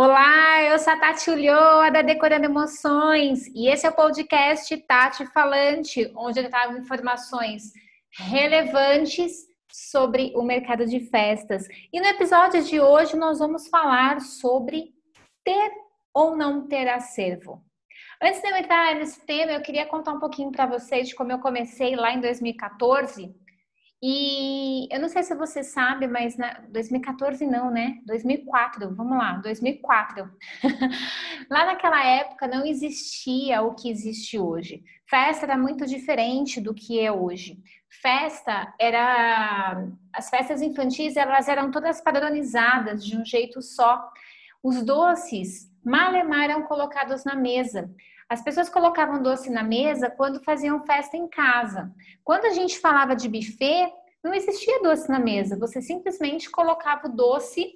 Olá, eu sou a Tati Ulloa da Decorando Emoções e esse é o podcast Tati Falante, onde eu trago informações relevantes sobre o mercado de festas. E no episódio de hoje nós vamos falar sobre ter ou não ter acervo. Antes de eu entrar nesse tema, eu queria contar um pouquinho para vocês de como eu comecei lá em 2014 e eu não sei se você sabe, mas na 2014 não, né? 2004, vamos lá, 2004. lá naquela época não existia o que existe hoje. Festa era muito diferente do que é hoje. Festa era as festas infantis, elas eram todas padronizadas de um jeito só. Os doces malemar eram colocados na mesa. As pessoas colocavam doce na mesa quando faziam festa em casa. Quando a gente falava de buffet, não existia doce na mesa. Você simplesmente colocava o doce.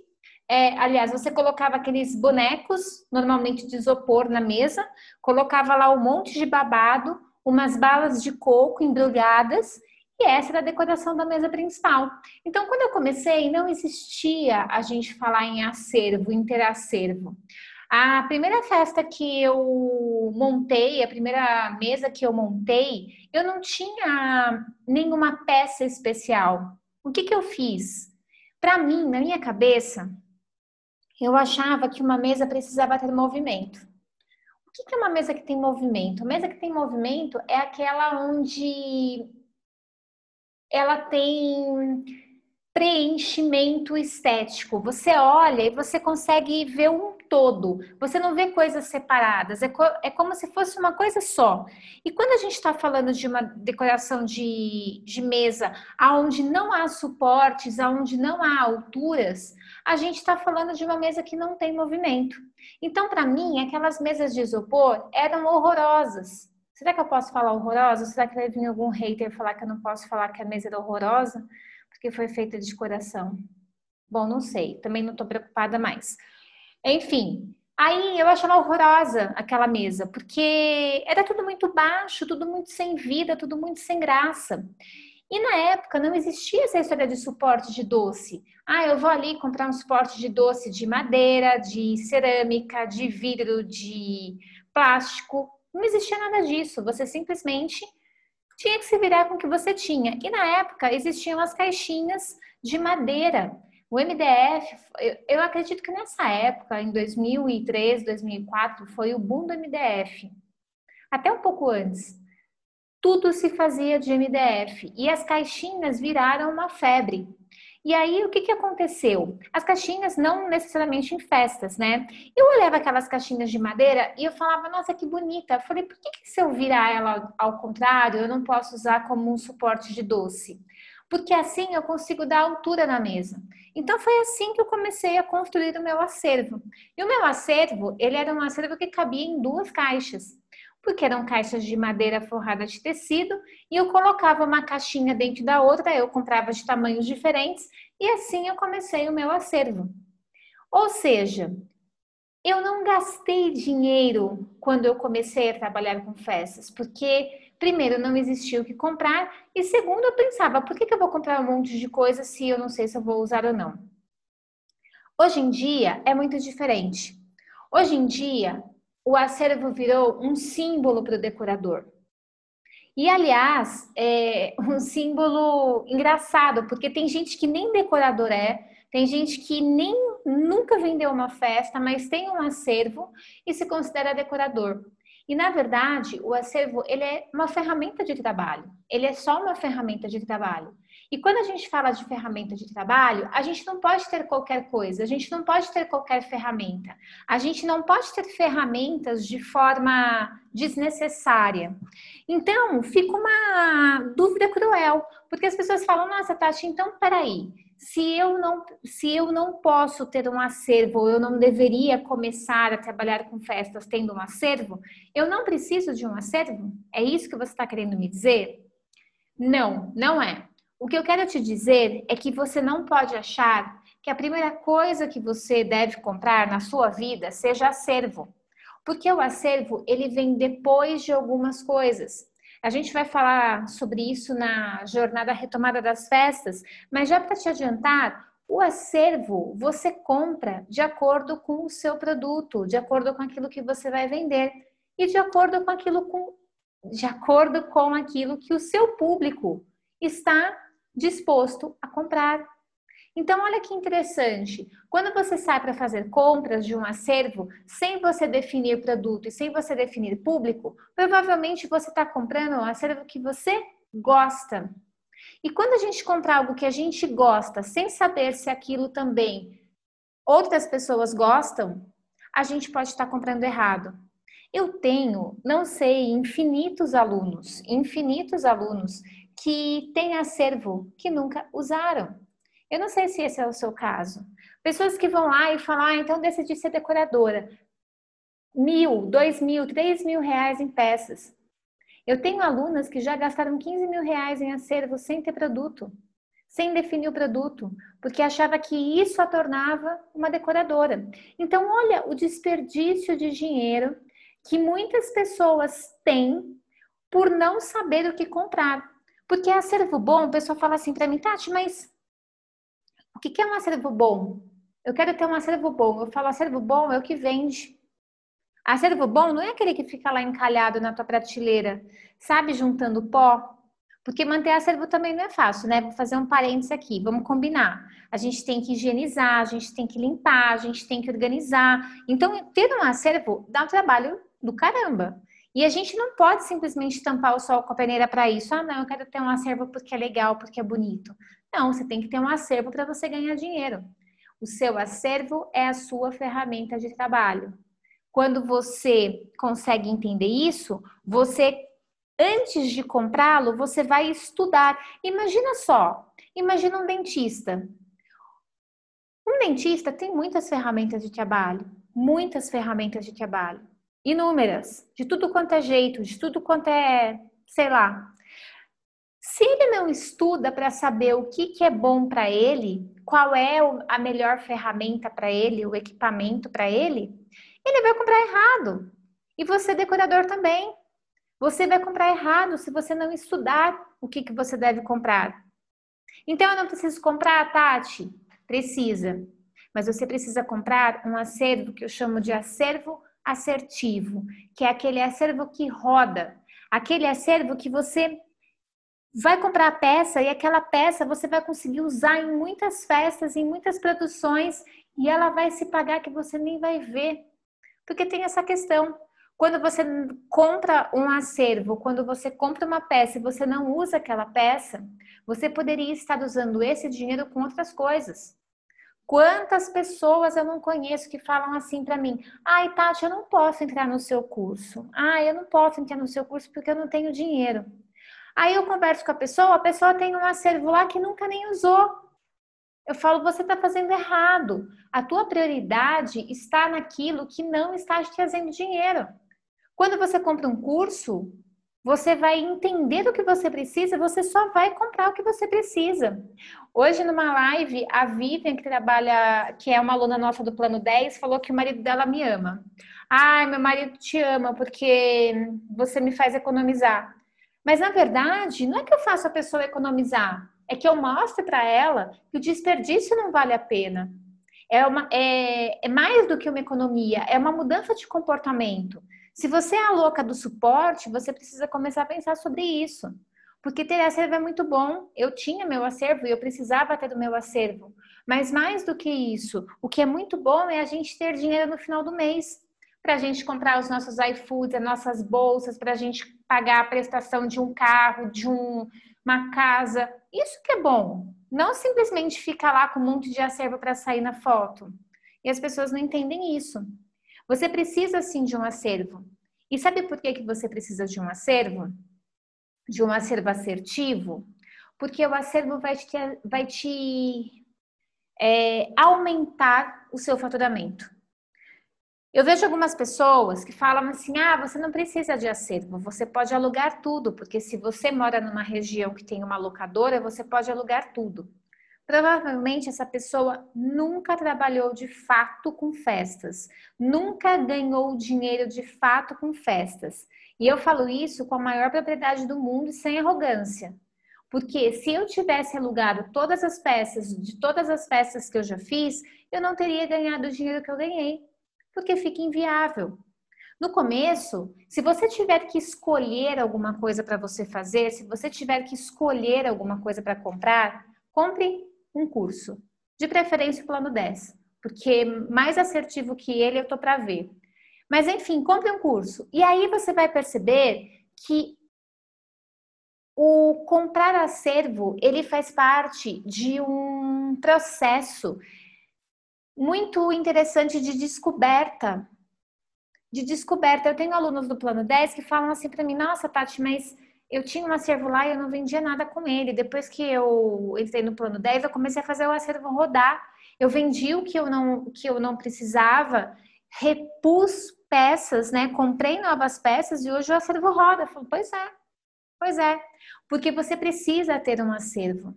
É, aliás, você colocava aqueles bonecos, normalmente de isopor, na mesa, colocava lá um monte de babado, umas balas de coco embrulhadas e essa era a decoração da mesa principal. Então, quando eu comecei, não existia a gente falar em acervo, em ter acervo. A primeira festa que eu montei, a primeira mesa que eu montei, eu não tinha nenhuma peça especial. O que, que eu fiz? Para mim, na minha cabeça, eu achava que uma mesa precisava ter movimento. O que, que é uma mesa que tem movimento? A mesa que tem movimento é aquela onde ela tem preenchimento estético. Você olha e você consegue ver um todo. Você não vê coisas separadas. É, co é como se fosse uma coisa só. E quando a gente está falando de uma decoração de, de mesa, aonde não há suportes, aonde não há alturas, a gente está falando de uma mesa que não tem movimento. Então, para mim, aquelas mesas de isopor eram horrorosas. Será que eu posso falar horrorosa? Será que vai vir algum hater falar que eu não posso falar que a mesa era horrorosa? porque foi feita de coração? Bom, não sei, também não estou preocupada mais. Enfim, aí eu achava horrorosa aquela mesa, porque era tudo muito baixo, tudo muito sem vida, tudo muito sem graça. E na época não existia essa história de suporte de doce. Ah, eu vou ali comprar um suporte de doce de madeira, de cerâmica, de vidro, de plástico. Não existia nada disso. Você simplesmente tinha que se virar com o que você tinha. E na época existiam as caixinhas de madeira. O MDF, eu, eu acredito que nessa época, em 2003, 2004, foi o boom do MDF. Até um pouco antes. Tudo se fazia de MDF e as caixinhas viraram uma febre. E aí, o que, que aconteceu? As caixinhas, não necessariamente em festas, né? Eu olhava aquelas caixinhas de madeira e eu falava, nossa, que bonita. Eu falei, por que, que se eu virar ela ao contrário, eu não posso usar como um suporte de doce? Porque assim eu consigo dar altura na mesa. Então foi assim que eu comecei a construir o meu acervo. E o meu acervo, ele era um acervo que cabia em duas caixas porque eram caixas de madeira forrada de tecido, e eu colocava uma caixinha dentro da outra, eu comprava de tamanhos diferentes, e assim eu comecei o meu acervo. Ou seja, eu não gastei dinheiro quando eu comecei a trabalhar com festas, porque primeiro não existia o que comprar, e segundo eu pensava, por que, que eu vou comprar um monte de coisa se eu não sei se eu vou usar ou não? Hoje em dia é muito diferente. Hoje em dia, o acervo virou um símbolo para o decorador. E, aliás, é um símbolo engraçado, porque tem gente que nem decorador é, tem gente que nem nunca vendeu uma festa, mas tem um acervo e se considera decorador. E na verdade, o acervo ele é uma ferramenta de trabalho. Ele é só uma ferramenta de trabalho. E quando a gente fala de ferramenta de trabalho, a gente não pode ter qualquer coisa, a gente não pode ter qualquer ferramenta. A gente não pode ter ferramentas de forma desnecessária. Então, fica uma dúvida cruel, porque as pessoas falam: "Nossa, Tati, então peraí, se eu não se eu não posso ter um acervo, eu não deveria começar a trabalhar com festas tendo um acervo, eu não preciso de um acervo? É isso que você está querendo me dizer? Não, não é. O que eu quero te dizer é que você não pode achar que a primeira coisa que você deve comprar na sua vida seja acervo. Porque o acervo, ele vem depois de algumas coisas. A gente vai falar sobre isso na jornada retomada das festas, mas já para te adiantar, O acervo você compra de acordo com o seu produto, de acordo com aquilo que você vai vender e de acordo com aquilo com, de acordo com aquilo que o seu público está disposto a comprar. Então, olha que interessante. Quando você sai para fazer compras de um acervo, sem você definir produto e sem você definir público, provavelmente você está comprando um acervo que você gosta. E quando a gente compra algo que a gente gosta, sem saber se aquilo também outras pessoas gostam, a gente pode estar comprando errado. Eu tenho, não sei, infinitos alunos, infinitos alunos que têm acervo que nunca usaram. Eu não sei se esse é o seu caso. Pessoas que vão lá e falam, ah, então decidi ser decoradora. Mil, dois mil, três mil reais em peças. Eu tenho alunas que já gastaram 15 mil reais em acervo sem ter produto, sem definir o produto, porque achava que isso a tornava uma decoradora. Então, olha o desperdício de dinheiro que muitas pessoas têm por não saber o que comprar. Porque é acervo bom, o pessoal fala assim para mim, Tati, mas o que é um acervo bom? Eu quero ter um acervo bom. Eu falo, acervo bom é o que vende. Acervo bom não é aquele que fica lá encalhado na tua prateleira, sabe, juntando pó. Porque manter acervo também não é fácil, né? Vou fazer um parênteses aqui, vamos combinar. A gente tem que higienizar, a gente tem que limpar, a gente tem que organizar. Então, ter um acervo dá um trabalho do caramba. E a gente não pode simplesmente tampar o sol com a peneira para isso. Ah, não, eu quero ter um acervo porque é legal, porque é bonito. Não, você tem que ter um acervo para você ganhar dinheiro. O seu acervo é a sua ferramenta de trabalho. Quando você consegue entender isso, você antes de comprá-lo, você vai estudar. Imagina só, imagina um dentista. Um dentista tem muitas ferramentas de trabalho, muitas ferramentas de trabalho, inúmeras, de tudo quanto é jeito, de tudo quanto é, sei lá, se ele não estuda para saber o que, que é bom para ele, qual é a melhor ferramenta para ele, o equipamento para ele, ele vai comprar errado. E você, decorador, também. Você vai comprar errado se você não estudar o que, que você deve comprar. Então, eu não preciso comprar, Tati? Precisa. Mas você precisa comprar um acervo que eu chamo de acervo assertivo, que é aquele acervo que roda, aquele acervo que você vai comprar a peça e aquela peça você vai conseguir usar em muitas festas, em muitas produções e ela vai se pagar que você nem vai ver. Porque tem essa questão. Quando você compra um acervo, quando você compra uma peça e você não usa aquela peça, você poderia estar usando esse dinheiro com outras coisas. Quantas pessoas eu não conheço que falam assim para mim: ai, Tati, eu não posso entrar no seu curso. Ai, eu não posso entrar no seu curso porque eu não tenho dinheiro. Aí eu converso com a pessoa, a pessoa tem um acervo lá que nunca nem usou. Eu falo, você está fazendo errado. A tua prioridade está naquilo que não está te trazendo dinheiro. Quando você compra um curso, você vai entender o que você precisa, você só vai comprar o que você precisa. Hoje, numa live, a Vivian, que trabalha, que é uma aluna nossa do Plano 10, falou que o marido dela me ama. Ai, meu marido te ama porque você me faz economizar. Mas na verdade, não é que eu faço a pessoa economizar, é que eu mostro para ela que o desperdício não vale a pena. É, uma, é, é mais do que uma economia, é uma mudança de comportamento. Se você é a louca do suporte, você precisa começar a pensar sobre isso. Porque ter acervo é muito bom. Eu tinha meu acervo e eu precisava ter do meu acervo. Mas mais do que isso, o que é muito bom é a gente ter dinheiro no final do mês para a gente comprar os nossos iFoods, as nossas bolsas, para a gente pagar a prestação de um carro, de um, uma casa. Isso que é bom. Não simplesmente ficar lá com um monte de acervo para sair na foto. E as pessoas não entendem isso. Você precisa sim de um acervo. E sabe por que, que você precisa de um acervo? De um acervo assertivo? Porque o acervo vai te, vai te é, aumentar o seu faturamento. Eu vejo algumas pessoas que falam assim: ah, você não precisa de acervo, você pode alugar tudo, porque se você mora numa região que tem uma locadora, você pode alugar tudo. Provavelmente essa pessoa nunca trabalhou de fato com festas, nunca ganhou dinheiro de fato com festas. E eu falo isso com a maior propriedade do mundo e sem arrogância. Porque se eu tivesse alugado todas as peças de todas as peças que eu já fiz, eu não teria ganhado o dinheiro que eu ganhei, porque fica inviável. No começo, se você tiver que escolher alguma coisa para você fazer, se você tiver que escolher alguma coisa para comprar, compre um curso, de preferência o plano 10, porque mais assertivo que ele eu tô para ver. Mas enfim, compre um curso. E aí você vai perceber que o comprar acervo, ele faz parte de um processo muito interessante de descoberta. De descoberta. Eu tenho alunos do plano 10 que falam assim para mim: "Nossa, Tati, mas eu tinha um acervo lá e eu não vendia nada com ele. Depois que eu entrei no plano 10, eu comecei a fazer o acervo rodar. Eu vendi o que eu não que eu não precisava, repus peças, né? Comprei novas peças e hoje o acervo roda. Eu falo, pois é. Pois é, porque você precisa ter um acervo.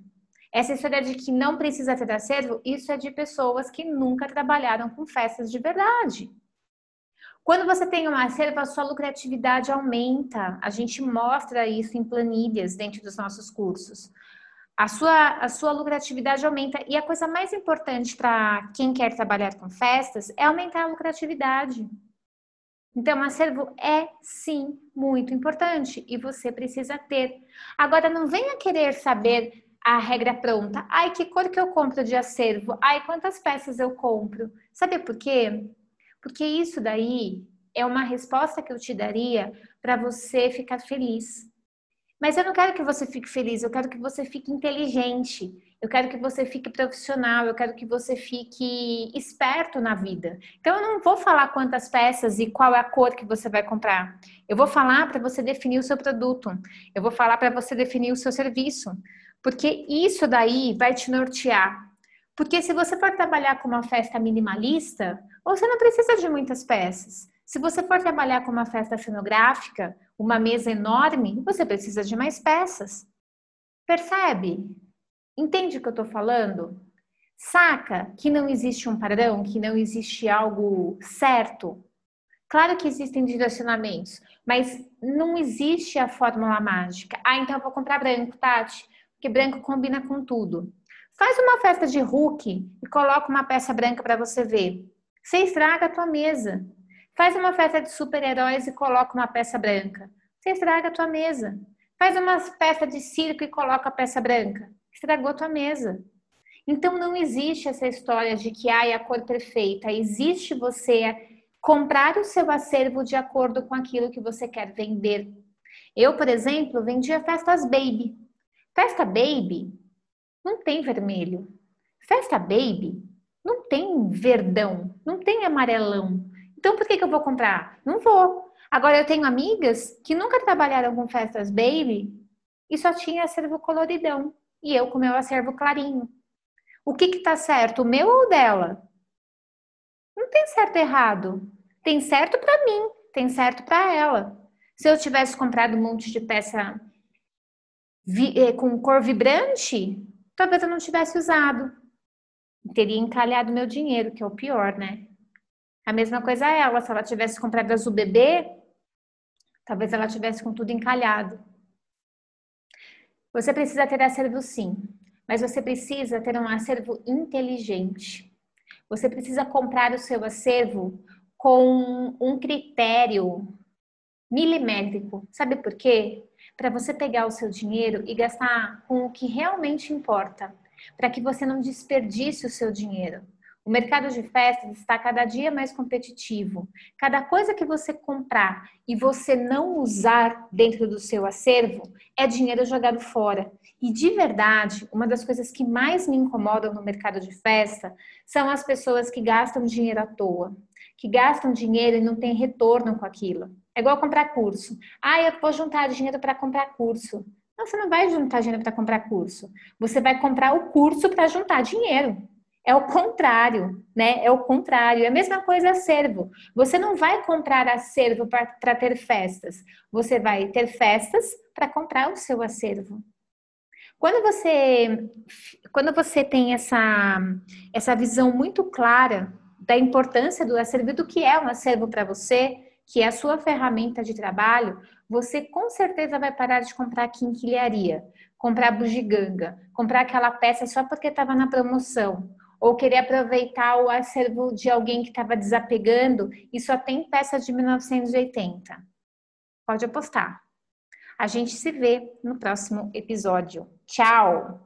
Essa história de que não precisa ter acervo, isso é de pessoas que nunca trabalharam com festas de verdade. Quando você tem um acervo, a sua lucratividade aumenta. A gente mostra isso em planilhas dentro dos nossos cursos. A sua, a sua lucratividade aumenta. E a coisa mais importante para quem quer trabalhar com festas é aumentar a lucratividade. Então, acervo é sim muito importante e você precisa ter. Agora, não venha querer saber a regra pronta. Ai, que cor que eu compro de acervo? Ai, quantas peças eu compro? Sabe por quê? Porque isso daí é uma resposta que eu te daria para você ficar feliz. Mas eu não quero que você fique feliz, eu quero que você fique inteligente. Eu quero que você fique profissional, eu quero que você fique esperto na vida. Então, eu não vou falar quantas peças e qual é a cor que você vai comprar. Eu vou falar para você definir o seu produto. Eu vou falar para você definir o seu serviço. Porque isso daí vai te nortear. Porque se você for trabalhar com uma festa minimalista, você não precisa de muitas peças. Se você for trabalhar com uma festa cenográfica, uma mesa enorme, você precisa de mais peças. Percebe? Entende o que eu estou falando? Saca que não existe um padrão, que não existe algo certo? Claro que existem direcionamentos, mas não existe a fórmula mágica. Ah, então eu vou comprar branco, Tati, porque branco combina com tudo. Faz uma festa de Hulk e coloca uma peça branca para você ver. Você estraga a tua mesa. Faz uma festa de super-heróis e coloca uma peça branca. Você estraga a tua mesa. Faz uma festa de circo e coloca a peça branca estragou tua mesa. Então não existe essa história de que ai, a cor perfeita. Existe você comprar o seu acervo de acordo com aquilo que você quer vender. Eu, por exemplo, vendia festas baby. Festa baby não tem vermelho. Festa baby não tem verdão, não tem amarelão. Então por que, que eu vou comprar? Não vou. Agora eu tenho amigas que nunca trabalharam com festas baby e só tinha acervo coloridão e eu com meu acervo clarinho. O que que tá certo, o meu ou dela? Não tem certo e errado. Tem certo para mim, tem certo para ela. Se eu tivesse comprado um monte de peça eh, com cor vibrante, talvez eu não tivesse usado. Teria encalhado meu dinheiro, que é o pior, né? A mesma coisa ela, se ela tivesse comprado azul bebê, talvez ela tivesse com tudo encalhado. Você precisa ter acervo sim, mas você precisa ter um acervo inteligente. Você precisa comprar o seu acervo com um critério milimétrico. Sabe por quê? Para você pegar o seu dinheiro e gastar com o que realmente importa, para que você não desperdice o seu dinheiro. O mercado de festas está cada dia mais competitivo. Cada coisa que você comprar e você não usar dentro do seu acervo é dinheiro jogado fora. E de verdade, uma das coisas que mais me incomodam no mercado de festa são as pessoas que gastam dinheiro à toa, que gastam dinheiro e não têm retorno com aquilo. É igual comprar curso. Ah, eu vou juntar dinheiro para comprar curso. Não, você não vai juntar dinheiro para comprar curso. Você vai comprar o curso para juntar dinheiro. É o contrário, né? É o contrário. É a mesma coisa acervo. Você não vai comprar acervo para ter festas. Você vai ter festas para comprar o seu acervo. Quando você, quando você tem essa, essa visão muito clara da importância do acervo do que é um acervo para você, que é a sua ferramenta de trabalho, você com certeza vai parar de comprar quinquilharia, comprar bugiganga, comprar aquela peça só porque estava na promoção, ou querer aproveitar o acervo de alguém que estava desapegando e só tem peça de 1980. Pode apostar. A gente se vê no próximo episódio. Tchau!